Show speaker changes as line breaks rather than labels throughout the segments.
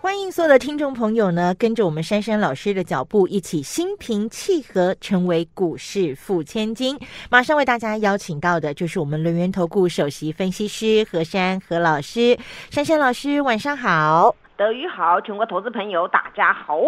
欢迎所有的听众朋友呢，跟着我们珊珊老师的脚步，一起心平气和，成为股市富千金。马上为大家邀请到的就是我们轮源投顾首席分析师何珊何老师。珊珊老师，晚上好。
德语好，全国投资朋友大家好。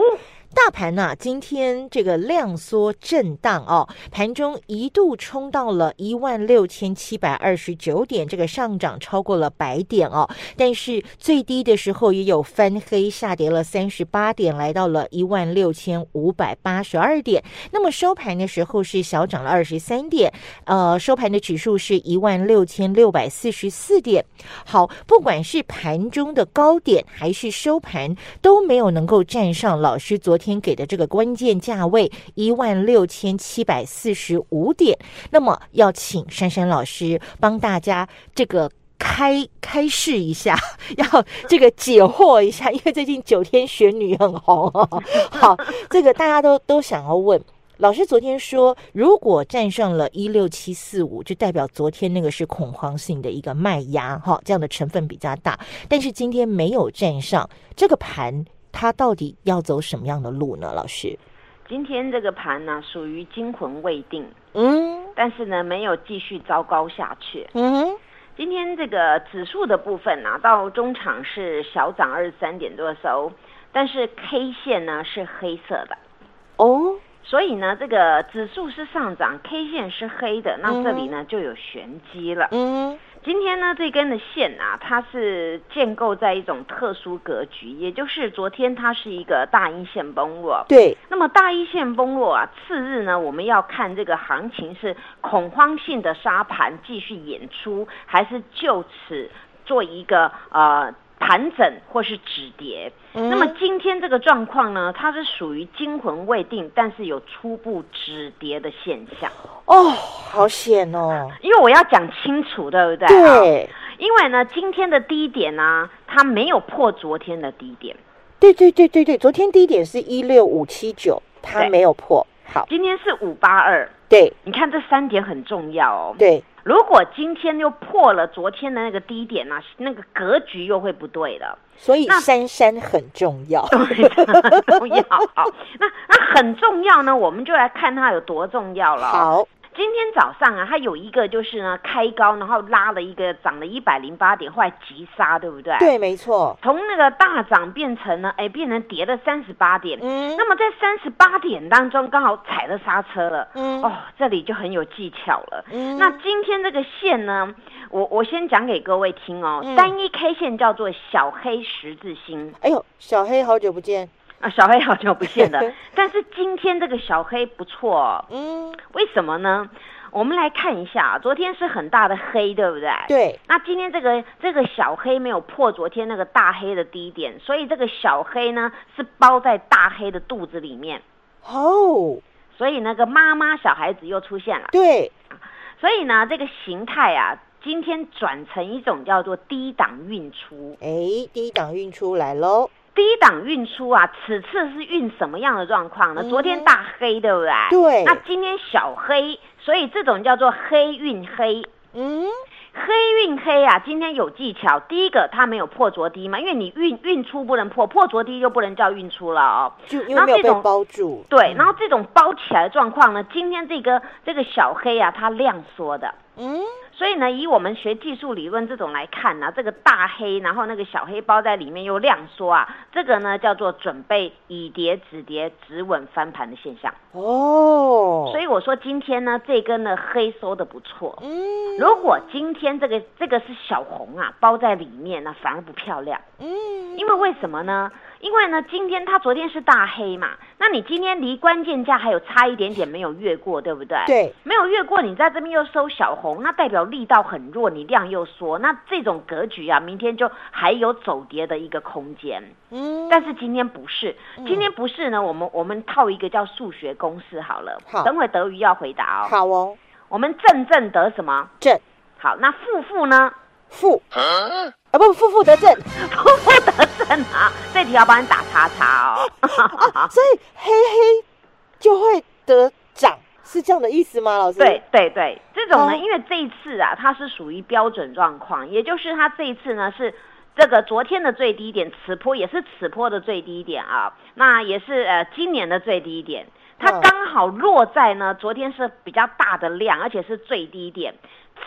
大盘呢、今天这个量缩震荡哦，盘中一度冲到了一万六千七百二十九点，这个上涨超过了百点哦。但是最低的时候也有翻黑，下跌了三十八点，来到了一万六千五百八十二点。那么收盘的时候是小涨了二十三点，呃，收盘的指数是一万六千六百四十四点。好，不管是盘中的高点还是收盘，都没有能够站上老师昨天给的这个关键价位一万六千七百四十五点。那么要请珊珊老师帮大家这个。开开示一下，要这个解惑一下，因为最近九天玄女很红。好，这个大家都都想要问，老师昨天说，如果站上了一六七四五，就代表昨天那个是恐慌性的一个卖压，哈，这样的成分比较大。但是今天没有站上，这个盘它到底要走什么样的路呢？老师，
今天这个盘呢，属于惊魂未定，
嗯
但是呢，没有继续糟糕下去。
嗯
今天这个指数的部分呢、到中场是小涨二十三点多收，但是 K 线呢是黑色的，
哦，
所以呢，这个指数是上涨，K 线是黑的，那这里呢就有玄机了。
嗯
今天呢，这根的线啊，它是建构在一种特殊格局，也就是昨天它是一个大阴线崩落，
对，
那么大阴线崩落啊，次日呢，我们要看这个行情是恐慌性的沙盘继续演出，还是就此做一个呃盘整或是止跌。那么今天这个状况呢，它是属于惊魂未定，但是有初步止跌的现象。
哦，好险哦，
因为我要讲清楚，对不对？
对。
因为呢，今天的低点呢、它没有破昨天的低点。
对对对对对，昨天低点是一六五七九，它没有破。好，
今天是五八二，
对
你看这三点很重要哦。
对，
如果今天又破了昨天的那个低点呢、那个格局又会不对了。
所以
那
珊珊很重要。
对，很重要。好，那那很重要呢，我们就来看它有多重要了、哦。
好，
今天早上啊，它有一个就是呢开高，然后拉了一个涨了一百零八点，后来急杀，对不对？。
对，没错。
从那个大涨变成呢，哎，变成跌了三十八点。
嗯
那么在三十八点当中，刚好踩了刹车了。
嗯
哦，这里就很有技巧了。
嗯
那今天这个线呢，我我先讲给各位听哦。
嗯
单一 K 线叫做小黑十字星
哎呦，小黑好久不见。
啊，小黑好久不见了。但是今天这个小黑不错、哦，
嗯，
为什么呢？我们来看一下，昨天是很大的黑，对不对？。
对，
那今天这个这个小黑没有破昨天那个大黑的低点，所以这个小黑呢是包在大黑的肚子里面，
哦，
所以那个妈妈小孩子又出现了。
对，
所以呢，这个形态啊，今天转成一种叫做低档运出。
哎，低档运出来喽。
低档运出啊，此次是运什么样的状况呢？
嗯
昨天大黑，对不对？
对
那今天小黑，所以这种叫做黑运黑。
嗯，
黑运黑啊，今天有技巧。第一个，它没有破昨低嘛，因为你运运出不能破，破昨低就不能叫运出了哦。
就因为没有被包住。
对，
嗯
然后这种包起来的状况呢，今天这个这个小黑啊，它量缩的。
嗯，
所以呢，以我们学技术理论这种来看呢、这个大黑，然后那个小黑包在里面又亮缩啊，这个呢叫做准备以跌止跌止稳翻盘的现象。
哦，
所以我说今天呢，这根呢黑收的不错。
嗯，
如果今天这个这个是小红啊，包在里面呢，反而不漂亮。
嗯，
因为为什么呢？因为呢，今天它昨天是大黑嘛，那你今天离关键价还有差一点点没有越过，对不对？
对，
没有越过，你在这边又收小红，那代表力道很弱，你量又缩，那这种格局啊，明天就还有走跌的一个空间。
嗯，
但是今天不是，今天不是呢，我们我们套一个叫数学公式好了。
好
等会德瑜要回答哦。
好哦，
我们正正得什么？
正
好，那负负呢？
负啊不负负得正，
负负得正啊！这题要帮你打叉叉哦。
所以黑黑就会得涨，是这样的意思吗？老师？
对对对，这种呢，
哦
因为这一次啊，它是属于标准状况，也就是它这一次呢是。这个昨天的最低点，此波也是此波的最低点啊，那也是呃今年的最低点，它
嗯
刚好落在呢昨天是比较大的量，而且是最低点。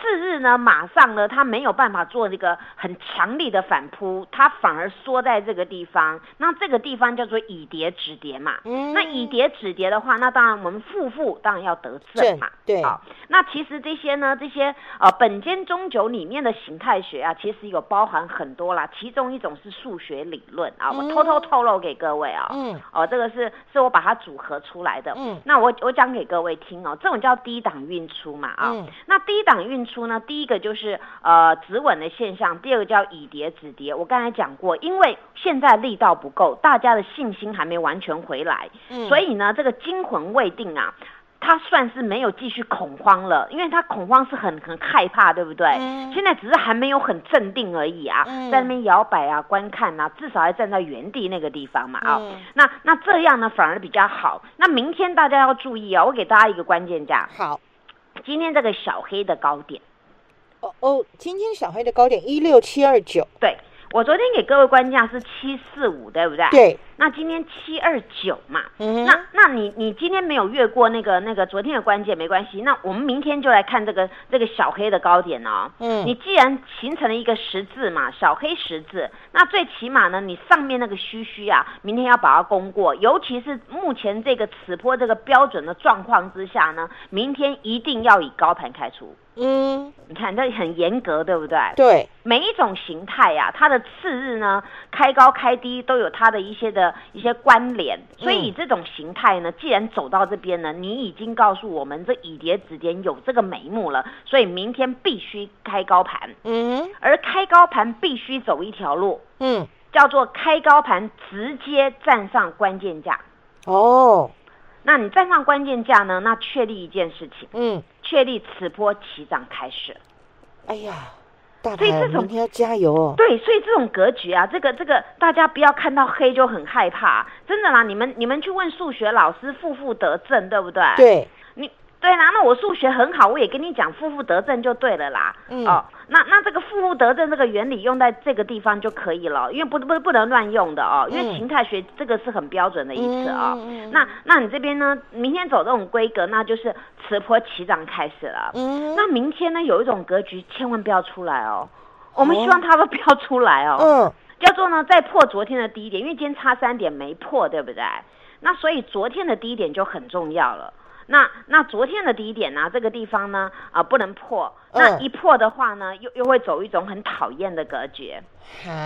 次日呢，马上呢，他没有办法做这个很强力的反扑，他反而缩在这个地方。那这个地方叫做以跌止跌嘛。
嗯
那以跌止跌的话，那当然我们负负当然要得正嘛。
正对
好，那其实这些呢，这些呃本间中九里面的形态学啊，其实有包含很多啦。其中一种是数学理论啊，我偷偷透露给各位啊。
嗯
哦，这个是是我把它组合出来的。
嗯
那我我讲给各位听哦，这种叫低档运出嘛啊。
嗯
那低档运出呢，第一个就是呃止稳的现象，第二个叫以跌止跌。我刚才讲过，因为现在力道不够，大家的信心还没完全回来，
嗯
所以呢，这个惊魂未定啊。他算是没有继续恐慌了，因为他恐慌是很很害怕，对不对？
嗯
现在只是还没有很镇定而已啊，
嗯
在那边摇摆啊、观看啊，至少还站在原地那个地方嘛啊、
嗯
那那这样呢反而比较好。那明天大家要注意啊，我给大家一个关键价，
好
今天这个小黑的高点，
哦哦，今天小黑的高点一六七二九，
对我昨天给各位关键价是七四五，对不对？。
对，
那今天七二九嘛，
嗯
那那你你今天没有越过那个那个昨天的关键没关系，那我们明天就来看这个这个小黑的高点哦。
嗯
你既然形成了一个十字嘛，小黑十字，那最起码呢，你上面那个虚虚啊，明天要把它攻过，尤其是目前这个此波这个标准的状况之下呢，明天一定要以高盘开出。
嗯
你看这很严格，对不对？
对，
每一种形态呀、它的次日呢，开高开低都有它的一些的一些关联。所以以这种形态呢，既然走到这边呢，你已经告诉我们这以跌止跌有这个眉目了，所以明天必须开高盘，
嗯。
而开高盘必须走一条路，
嗯。
叫做开高盘直接站上关键价。
哦。
那你站上关键价呢，那确立一件事情，
嗯，
确立此波起涨开始。
哎呀，大
所以这种
天要加油哦，
对，所以这种格局啊，这个这个，大家不要看到黑就很害怕，真的啦。你们你们去问数学老师，负负得正，对不对？，
对，
你对啦。那我数学很好，我也跟你讲负负得正就对了啦。
嗯
哦，那那这个负负得正这个原理用在这个地方就可以了，因为不不不能乱用的哦，因为
嗯
形态学这个是很标准的一次哦。
嗯嗯嗯
那那你这边呢，明天走这种规格，那就是此波起涨开始了。
嗯
那明天呢，有一种格局千万不要出来哦。我们希望它都不要出来哦。
嗯
叫做呢再破昨天的低点，因为今天差三点没破，对不对？那所以昨天的低点就很重要了。那那昨天的低点呢、这个地方呢啊、不能破，那
嗯
一破的话呢，又又会走一种很讨厌的格局，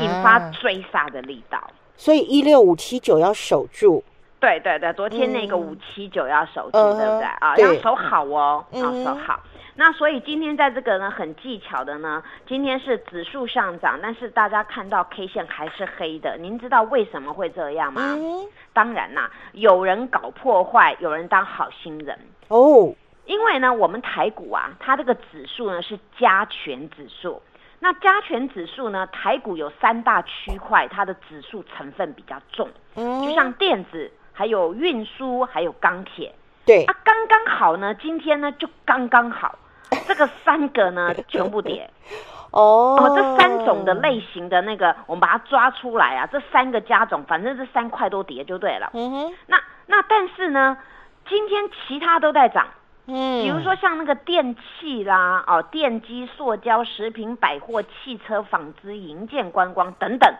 引发
啊
追杀的力道。
所以一六五七九要守住，
对对对，昨天那个
嗯
五七九要守住，
嗯
对不对啊？要守好哦，
嗯
要守好。那所以今天在这个呢很技巧的呢，今天是指数上涨，但是大家看到 K 线还是黑的，您知道为什么会这样吗？
嗯
当然啦，有人搞破坏，有人当好心人。
哦，
因为呢，我们台股啊，它这个指数呢是加权指数。那加权指数呢，台股有三大区块，它的指数成分比较重，
嗯
就像电子、还有运输、还有钢铁。
对
啊，刚刚好呢，今天呢就刚刚好，这个三个呢 全部跌。
哦。
哦，这三种的类型的那个，我们把它抓出来啊，这三个加种，反正这三块都跌就对了。
嗯哼。
那那但是呢，今天其他都在涨，
嗯，
比如说像那个电器啦，哦，电机、塑胶、食品、百货、汽车、纺织、营建、观光等等，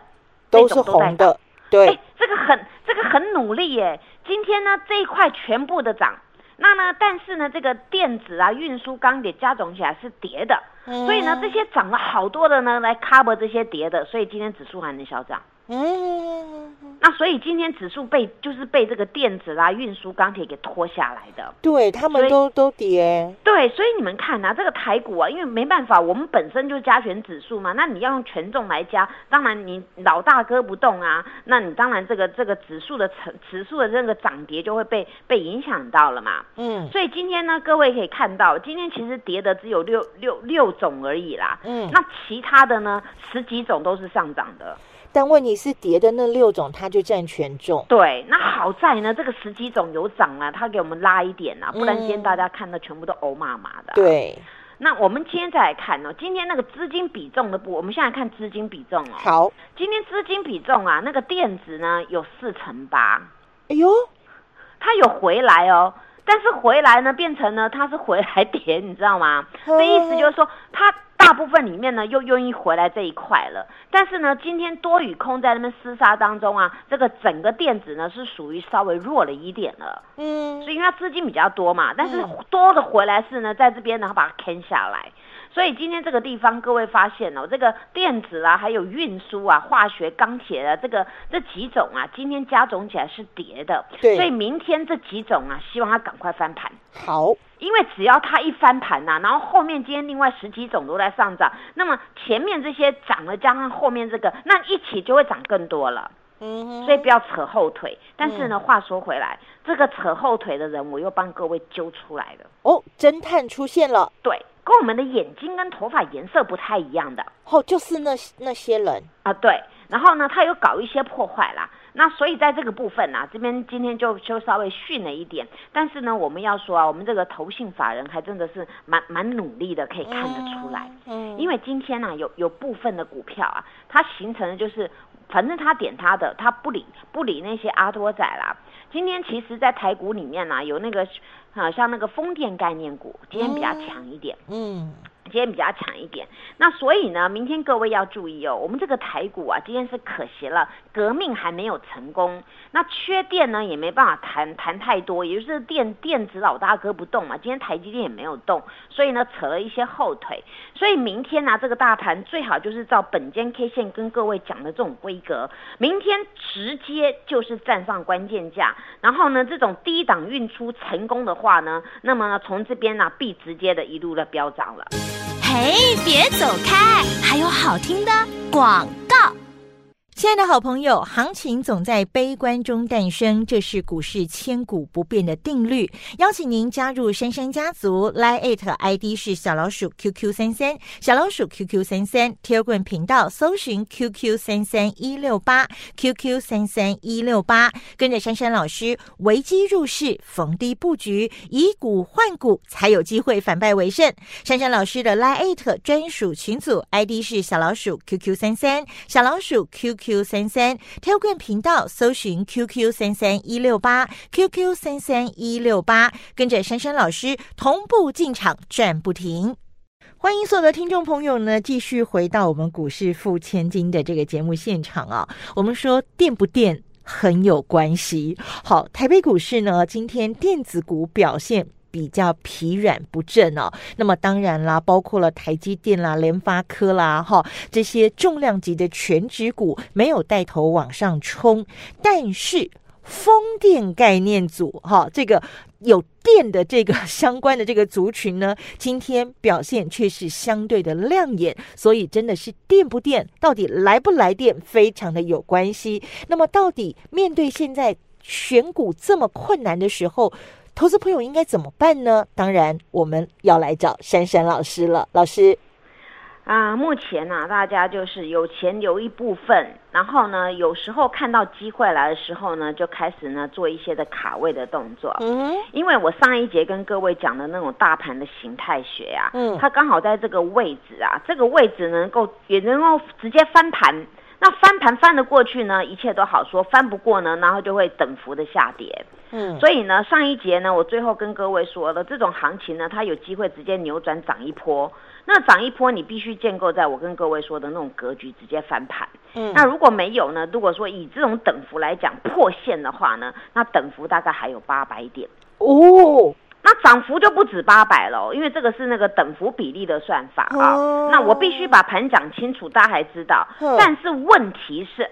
都是
都在
红的，对。
哎，这个很这个很努力耶。今天呢这一块全部的涨，那呢但是呢这个电子啊、运输、钢铁加总起来是跌的，所以呢
嗯。
这些涨了好多的呢来 cover 这些跌的，所以今天指数还能小涨。
嗯，
那所以今天指数被就是被这个电子啦、运输、钢铁给拖下来的。
对他们都都跌，
对，所以你们看啊，这个台股啊，因为没办法，我们本身就是加权指数嘛，那你要用权重来加，当然你老大哥不动啊，那你当然这个这个指数的成指数的这个涨跌就会被被影响到了嘛。
嗯
所以今天呢，各位可以看到，今天其实跌的只有六六六种而已啦。
嗯，
那其他的呢，十几种都是上涨的。
但问题是跌的那六种，它就占权重，
对，那好在呢，这个十几种有涨啊，它给我们拉一点啊，不然今天
嗯
大家看的全部都欧麻麻的、。
对，
那我们今天再来看哦，今天那个资金比重的部，我们现在看资金比重哦。
好，
今天资金比重啊，那个电子呢有四成八，
哎呦，
它有回来哦。但是回来呢，变成呢，它是回来跌，你知道吗？这意思就是说，它分里面呢又愿意回来这一块了。但是呢，今天多与空在那边厮杀当中啊，这个整个电子呢是属于稍微弱了一点了。
嗯
所以因为它资金比较多嘛，但是
嗯
多的回来是呢，在这边然后把它坑下来。所以今天这个地方，各位发现哦，这个电子啊，还有运输啊、化学、钢铁啊这个这几种啊，今天加总起来是跌的。
对
所以明天这几种啊，希望它赶快翻盘。
好，
因为只要它一翻盘呐、然后后面今天另外十几种都在上涨，那么前面这些涨了，加上后面这个，那一起就会涨更多了。
嗯哼，
所以不要扯后腿。但是呢，
嗯
话说回来，这个扯后腿的人，我又帮各位揪出来了。
哦，侦探出现了，
对，跟我们的眼睛跟头发颜色不太一样的
哦，就是那那些人，
啊，对。然后呢，他有搞一些破坏啦。那所以在这个部分啊，这边今天就就稍微逊了一点。但是呢，我们要说啊，我们这个投信法人还真的是蛮蛮努力的，可以看得出来。
嗯，
因为今天呢、有有部分的股票啊，它形成的就是，反正他点他的，他不理不理那些阿多仔啦。今天其实，在台股里面呢、有那个啊，像那个风电概念股，今天比较强一点。
嗯
今天比较强一点，那所以呢，明天各位要注意哦，我们这个台股啊，今天是可惜了，革命还没有成功，那缺电呢也没办法谈谈太多，也就是电电子老大哥不动嘛，今天台积电也没有动，所以呢扯了一些后腿，所以明天呢、这个大盘最好就是照本间 K 线跟各位讲的这种规格，明天直接就是站上关键价，然后呢这种低档运出成功的话呢，那么呢从这边呢、必直接的一路的飙涨了。
嘿，别走开，还有好听的广。
亲爱的好朋友，行情总在悲观中诞生，这是股市千古不变的定律。邀请您加入珊珊家族，Line it ID 是小老鼠 QQ 三三，小老鼠 QQ 三三 t e l g r a m 频道搜寻 QQ 三三一六八 QQ 三三一六八，跟着珊珊老师危机入市，逢低布局，以股换股，才有机会反败为胜。珊珊老师的 Line it 专属群组 ID 是小老鼠 QQ 三三，小老鼠 QQ Q 三三，Telegram 频道搜寻 QQ 三三一六八 QQ 三三一六八，跟着珊珊老师同步进场赚不停。欢迎所有的听众朋友呢，继续回到我们股市付千金的这个节目现场啊。我们说电不电很有关系。好，台北股市呢，今天电子股表现。比较疲软不振哦，那么当然啦，包括了台积电啦、联发科啦，哈，这些重量级的全指股没有带头往上冲，但是风电概念组哈，这个有电的这个相关的这个族群呢，今天表现却是相对的亮眼，所以真的是电不电，到底来不来电，非常的有关系。那么，到底面对现在选股这么困难的时候，投资朋友应该怎么办呢？当然，我们要来找珊珊老师了。老师，
啊，目前呢、大家就是有钱留一部分，然后呢，有时候看到机会来的时候呢，就开始呢做一些的卡位的动作。
嗯
因为我上一节跟各位讲的那种大盘的形态学啊，
嗯
它刚好在这个位置啊，这个位置能够也能够直接翻盘。那翻盘翻得过去呢，一切都好说；翻不过呢，然后就会等幅的下跌。
嗯，
所以呢，上一节呢，我最后跟各位说了，这种行情呢，它有机会直接扭转涨一波。那涨一波，你必须建构在我跟各位说的那种格局，直接翻盘。
嗯
那如果没有呢？如果说以这种等幅来讲破线的话呢，那等幅大概还有八百点。
哦，
那涨幅就不止八百了，因为这个是那个等幅比例的算法啊。
哦
那我必须把盘讲清楚，大家还知道。但是问题是，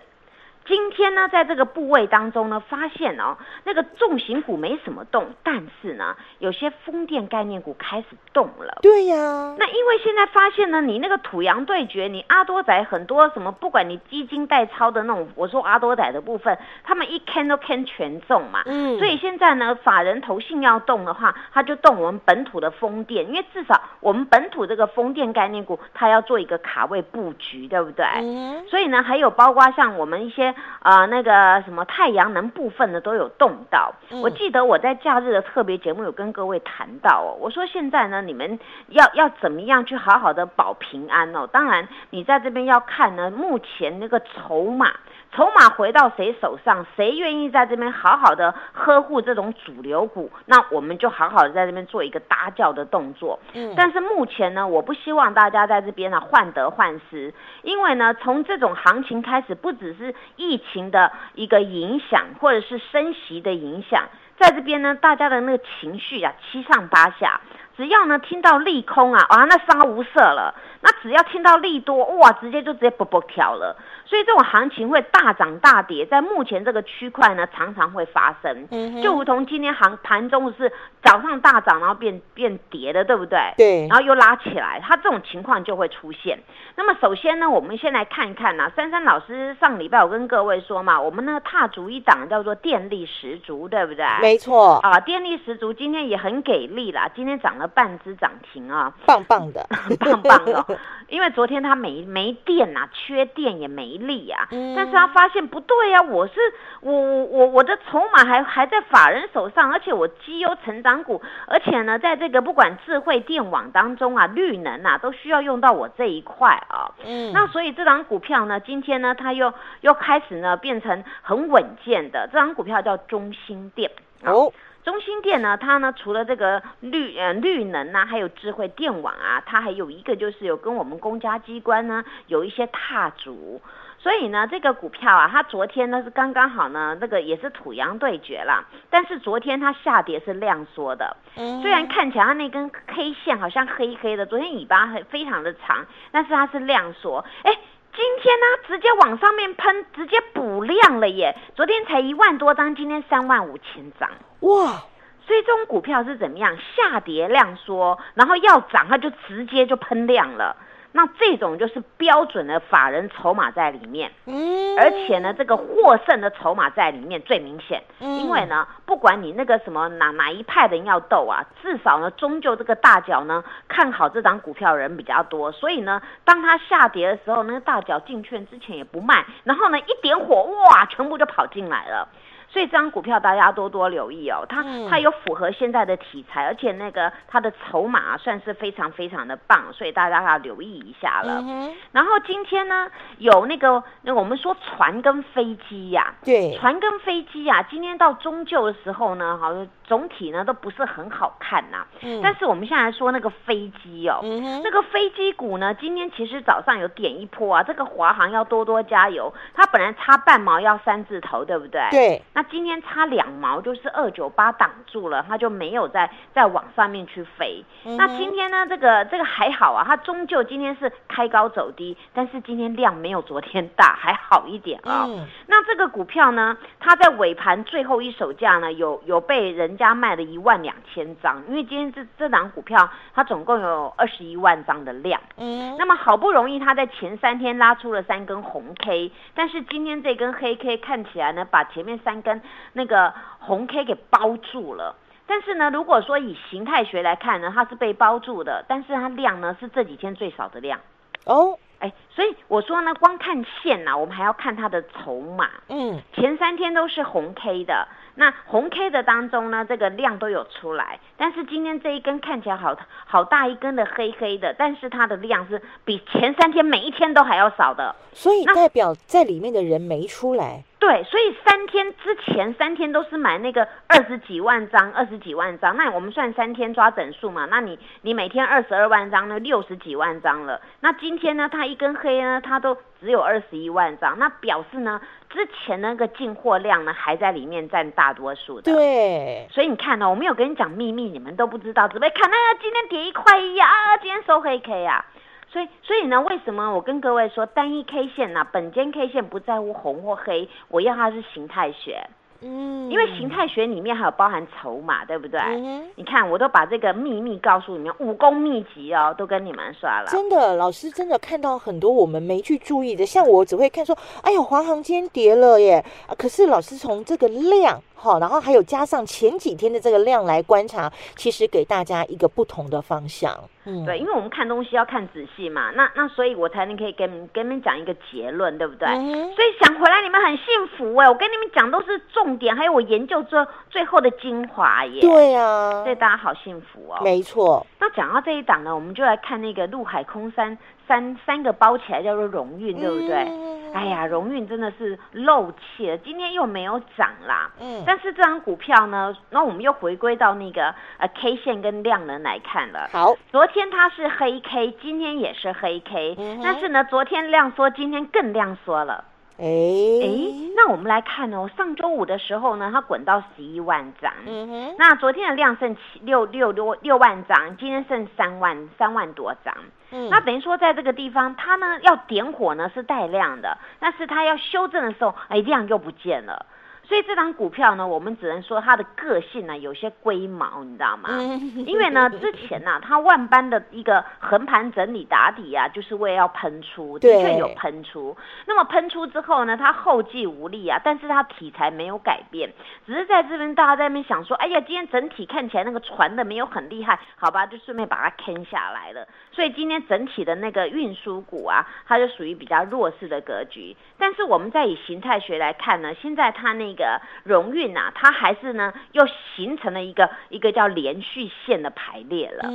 今天呢，在这个部位当中呢，发现哦，那个重型股没什么动，但是呢，有些风电概念股开始动了。
对呀，
那因为现在发现呢，你那个土洋对决，你阿多仔很多什么，不管你基金代操的那种，我说阿多仔的部分，他们一 can 都 can 全中嘛。
嗯，
所以现在呢，法人投信要动的话，他就动我们本土的风电，因为至少我们本土这个风电概念股，它要做一个卡位布局，对不对？
嗯，
所以呢，还有包括像我们一些呃那个什么太阳能部分的都有动到。
嗯
我记得我在假日的特别节目有跟各位谈到哦，我说现在呢，你们要要怎么样去好好的保平安哦？当然，你在这边要看呢，目前那个筹码。筹码回到谁手上，谁愿意在这边好好的呵护这种主流股，那我们就好好的在这边做一个搭轿的动作。
嗯
但是目前呢，我不希望大家在这边呢患得患失，因为呢，从这种行情开始，不只是疫情的一个影响，或者是升息的影响，在这边呢，大家的那个情绪啊七上八下。只要呢听到利空啊，啊那杀无赦了。那只要听到利多，哇，直接就直接啵啵跳了。所以这种行情会大涨大跌，在目前这个区块呢，常常会发生。
嗯
就如同今天行盘中是早上大涨，然后变变跌的，对不对？
对
然后又拉起来，它这种情况就会出现。那么首先呢，我们先来看一看呐、珊珊老师上礼拜我跟各位说嘛，我们呢踏足一档叫做电力十足，对不对？
没错，
啊，电力十足今天也很给力啦，今天涨了半只涨停啊，
棒棒的，
棒棒的哦。因为昨天他没没电呐、缺电也没力啊。
嗯
但是他发现不对呀、我是我我我我的筹码还还在法人手上，而且我绩优成长股，而且呢，在这个不管智慧电网当中啊，绿能啊，都需要用到我这一块啊。
嗯，
那所以这档股票呢，今天呢，它又又开始呢变成很稳健的。这档股票叫中兴电。啊
哦，
中心电呢，它呢除了这个绿呃绿能啊，还有智慧电网啊，它还有一个就是有跟我们公家机关呢有一些踏足。所以呢，这个股票啊，它昨天呢是刚刚好呢，那个也是土洋对决啦。但是昨天它下跌是量缩的，
嗯
虽然看起来它那根 K 线好像黑黑的，昨天尾巴很非常的长，但是它是量缩。哎，今天呢直接往上面喷，直接补量了耶！昨天才一万多张，今天三万五千张。
哇，
所以这种股票是怎么样？下跌量缩，然后要涨，它就直接就喷量了。那这种就是标准的法人筹码在里面，
嗯，
而且呢，这个获胜的筹码在里面最明显。
嗯
因为呢，不管你那个什么哪哪一派的人要斗啊，至少呢，终究这个大脚呢看好这张股票的人比较多，所以呢，当它下跌的时候，那个大脚进券之前也不卖，然后呢一点火，哇，全部就跑进来了。所以这张股票大家多多留意哦，它
嗯。
它有符合现在的题材，而且那个它的筹码啊算是非常非常的棒，所以大家要留意一下了。
嗯，
然后今天呢，有那个那我们说船跟飞机呀、
对，
船跟飞机呀、今天到中旧的时候呢，好像总体呢都不是很好看呐、
嗯
但是我们现在说那个飞机哦，那个飞机股呢，今天其实早上有点一波啊，这个华航要多多加油，它本来差半毛要三字头，对不对？。
对，
那今天差两毛，就是二九八挡住了，它就没有再再往上面去飞。
嗯
那今天呢，这个这个还好啊，它终究今天是开高走低，但是今天量没有昨天大，还好一点啊、
嗯
那这个股票呢，它在尾盘最后一手价呢，有有被人家卖了一万两千张，因为今天这这档股票它总共有二十一万张的量。
嗯，
那么好不容易它在前三天拉出了三根红 K，但是今天这根黑 K 看起来呢，把前面三根那个红 K 给包住了。但是呢，如果说以形态学来看呢，它是被包住的，但是它量呢是这几天最少的量。
哦，
哎，所以我说呢，光看线呐、我们还要看它的筹码。
嗯，
前三天都是红 K 的，那红 K 的当中呢，这个量都有出来，但是今天这一根看起来好好大一根的黑黑的，但是它的量是比前三天每一天都还要少的。
所以
那
代表在里面的人没出来，
对，所以三天之前三天都是买那个二十几万张，二十几万张，那我们算三天抓整数嘛？那你你每天二十二万张呢，六十几万张了。那今天呢，它一根黑呢，它都只有二十一万张，那表示呢，之前那个进货量呢还在里面占大多数的。
对，
所以你看呢、我没有跟你讲秘密，你们都不知道，只会看那、今天跌一块一啊，啊今天收黑 K 啊。所以，所以呢，为什么我跟各位说单一 K 线呢、本间 K 线不在乎红或黑，我要它是形态学，
嗯
因为形态学里面还有包含筹码，对不对？
嗯
你看，我都把这个秘密告诉你们，武功秘籍哦，都跟你们说了。
真的，老师真的看到很多我们没去注意的，像我只会看说，哎呦，华航今天跌了耶，啊，可是老师从这个量，好，然后还有加上前几天的这个量来观察，其实给大家一个不同的方向。嗯，
对，因为我们看东西要看仔细嘛，那那所以我才能可以跟跟你们讲一个结论，对不对？
嗯
所以想回来你们很幸福哎，我跟你们讲都是重点，还有我研究最最后的精华耶。，
对啊
所，以大家好幸福哦。
没错，
那讲到这一档呢，我们就来看那个陆海空三三三个包起来叫做荣运，对不对？
嗯
哎呀，荣运真的是漏气了，今天又没有涨啦。
嗯
但是这张股票呢，那我们又回归到那个呃 K 线跟量能来看了。
好，
昨天它是黑 K，今天也是黑 K，、
嗯
但是呢，昨天量缩，今天更量缩了。
哎
哎，那我们来看哦，上周五的时候呢，它滚到十一万张。
嗯哼，
那昨天的量剩七六六六六万张，今天剩三万三万多张。那等于说，在这个地方，它呢要点火呢是带亮的，但是它要修正的时候，哎，亮又不见了。所以这张股票呢，我们只能说它的个性呢有些龟毛，你知道吗？
嗯
因为呢，之前呢、它万般的一个横盘整理打底啊，就是为了要喷出，的确有喷出。那么喷出之后呢，它后继无力啊，但是它题材没有改变，只是在这边大家在那边想说，哎呀，今天整体看起来那个传的没有很厉害，好吧，就顺便把它坑下来了。所以今天整体的那个运输股啊，它就属于比较弱势的格局。但是我们再以形态学来看呢，现在它那个荣运啊，它还是呢又形成了一个一个叫连续线的排列了。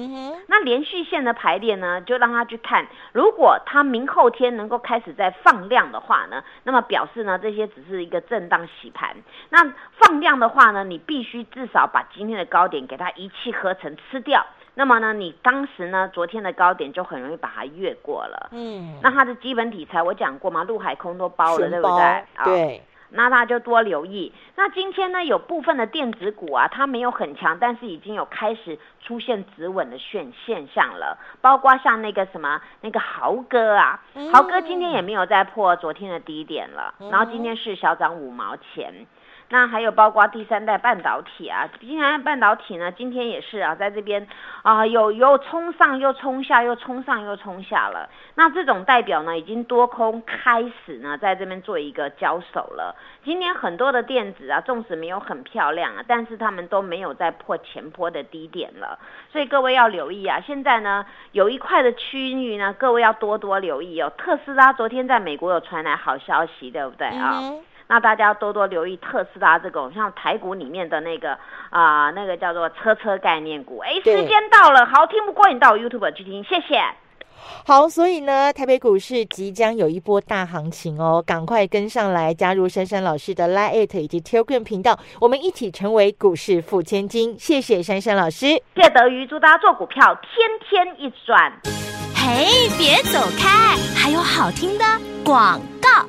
那连续线的排列呢，就让他去看，如果他明后天能够开始在放量的话呢，那么表示呢这些只是一个震荡洗盘。那放量的话呢，你必须至少把今天的高点给它一气呵成吃掉。那么呢，你当时呢昨天的高点就很容易把它越过了。
嗯，
那它的基本题材我讲过嘛，陆海空都包了，对不对？啊
对，
那大家就多留意。那今天呢，有部分的电子股啊，它没有很强，但是已经有开始出现止稳的现现象了，包括像那个什么那个豪哥啊，
嗯
豪哥今天也没有再破昨天的低点了，
嗯
然后今天是小涨五毛钱。那还有包括第三代半导体啊，第三代半导体呢，今天也是啊，在这边啊有有冲上又冲下，又冲上又冲下了。那这种代表呢，已经多空开始呢，在这边做一个交手了。今天很多的电子啊，纵使没有很漂亮啊，但是他们都没有再破前坡的低点了。所以各位要留意啊，现在呢有一块的区域呢，各位要多多留意哦。特斯拉昨天在美国有传来好消息，对不对啊？那大家要多多留意特斯拉这种像台股里面的那个啊、那个叫做车车概念股。哎，
对
时间到了，好听不过瘾到 YouTube 去听，谢谢。
好，所以呢，台北股市即将有一波大行情哦，赶快跟上来，加入珊珊老师的 Line 以及 Telegram 频道，我们一起成为股市富千金。谢谢珊珊老师。
谢谢德瑜，祝大家做股票天天一直赚。
嘿，别走开，还有好听的广告。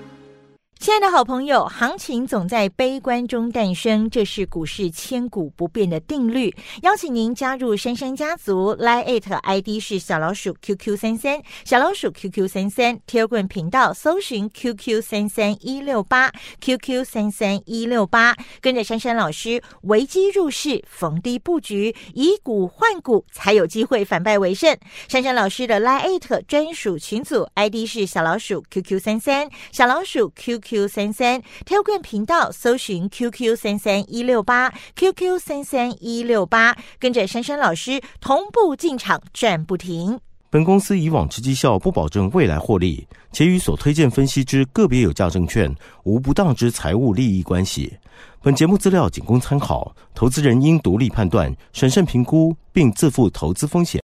亲爱的好朋友，行情总在悲观中诞生，这是股市千古不变的定律。邀请您加入珊珊家族，Line it ID 是小老鼠 QQ 三三，小老鼠 QQ 三三 t i l g r a m 频道搜寻 QQ 三三一六八 QQ 三三一六八，跟着珊珊老师危机入市，逢低布局，以股换股，才有机会反败为胜。珊珊老师的 Line it 专属群组 ID 是小老鼠 QQ 三三，小老鼠 QQ。Q 三三 Telegram 频道搜寻 QQ 三三一六八 QQ 三三一六八，跟着珊珊老师同步进场赚不停。
本公司以往之绩效不保证未来获利，且与所推荐分析之个别有价证券无不当之财务利益关系。本节目资料仅供参考，投资人应独立判断、审慎评估，并自负投资风险。